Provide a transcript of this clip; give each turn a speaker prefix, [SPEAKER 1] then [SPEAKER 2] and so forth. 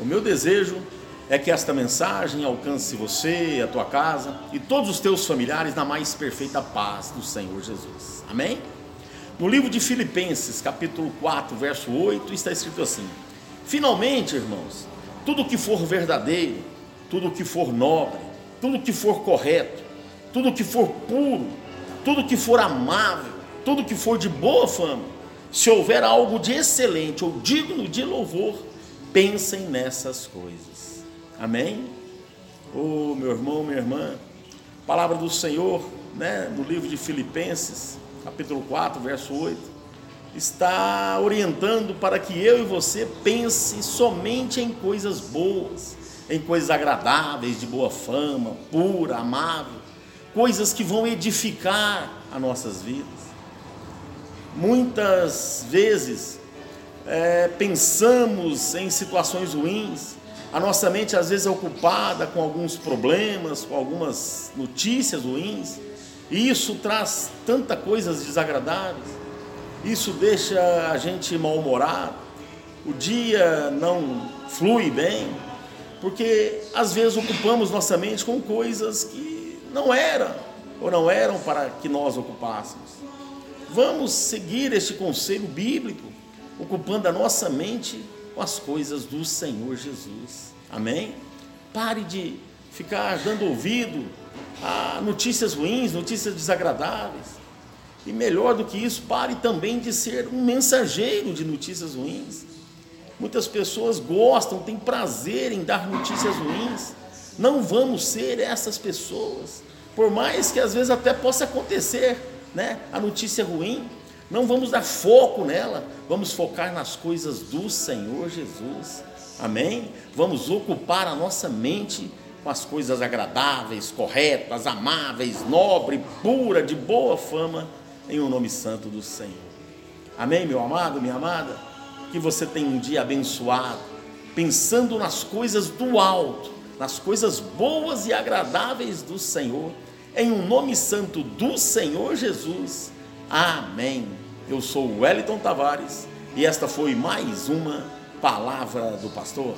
[SPEAKER 1] O meu desejo é que esta mensagem alcance você, a tua casa e todos os teus familiares na mais perfeita paz do Senhor Jesus. Amém? No livro de Filipenses, capítulo 4, verso 8, está escrito assim: Finalmente, irmãos, tudo que for verdadeiro, tudo que for nobre, tudo que for correto, tudo que for puro, tudo que for amável, tudo que for de boa fama, se houver algo de excelente ou digno de louvor, pensem nessas coisas. Amém? Oh, meu irmão, minha irmã, palavra do Senhor, né, no livro de Filipenses, capítulo 4, verso 8, está orientando para que eu e você pense somente em coisas boas, em coisas agradáveis, de boa fama, pura, amável, coisas que vão edificar as nossas vidas. Muitas vezes é, pensamos em situações ruins, a nossa mente às vezes é ocupada com alguns problemas, com algumas notícias ruins, e isso traz tanta coisas desagradáveis, isso deixa a gente mal-humorado, o dia não flui bem, porque às vezes ocupamos nossa mente com coisas que não eram ou não eram para que nós ocupássemos. Vamos seguir este conselho bíblico, ocupando a nossa mente com as coisas do Senhor Jesus. Amém? Pare de ficar dando ouvido a notícias ruins, notícias desagradáveis. E melhor do que isso, pare também de ser um mensageiro de notícias ruins. Muitas pessoas gostam, têm prazer em dar notícias ruins. Não vamos ser essas pessoas. Por mais que às vezes até possa acontecer, né, a notícia ruim, não vamos dar foco nela, vamos focar nas coisas do Senhor Jesus. Amém? Vamos ocupar a nossa mente com as coisas agradáveis, corretas, amáveis, nobre, pura, de boa fama, em o um nome santo do Senhor. Amém, meu amado, minha amada? Que você tenha um dia abençoado, pensando nas coisas do alto, nas coisas boas e agradáveis do Senhor, em um nome santo do Senhor Jesus. Amém. Eu sou Wellington Tavares e esta foi mais uma palavra do pastor.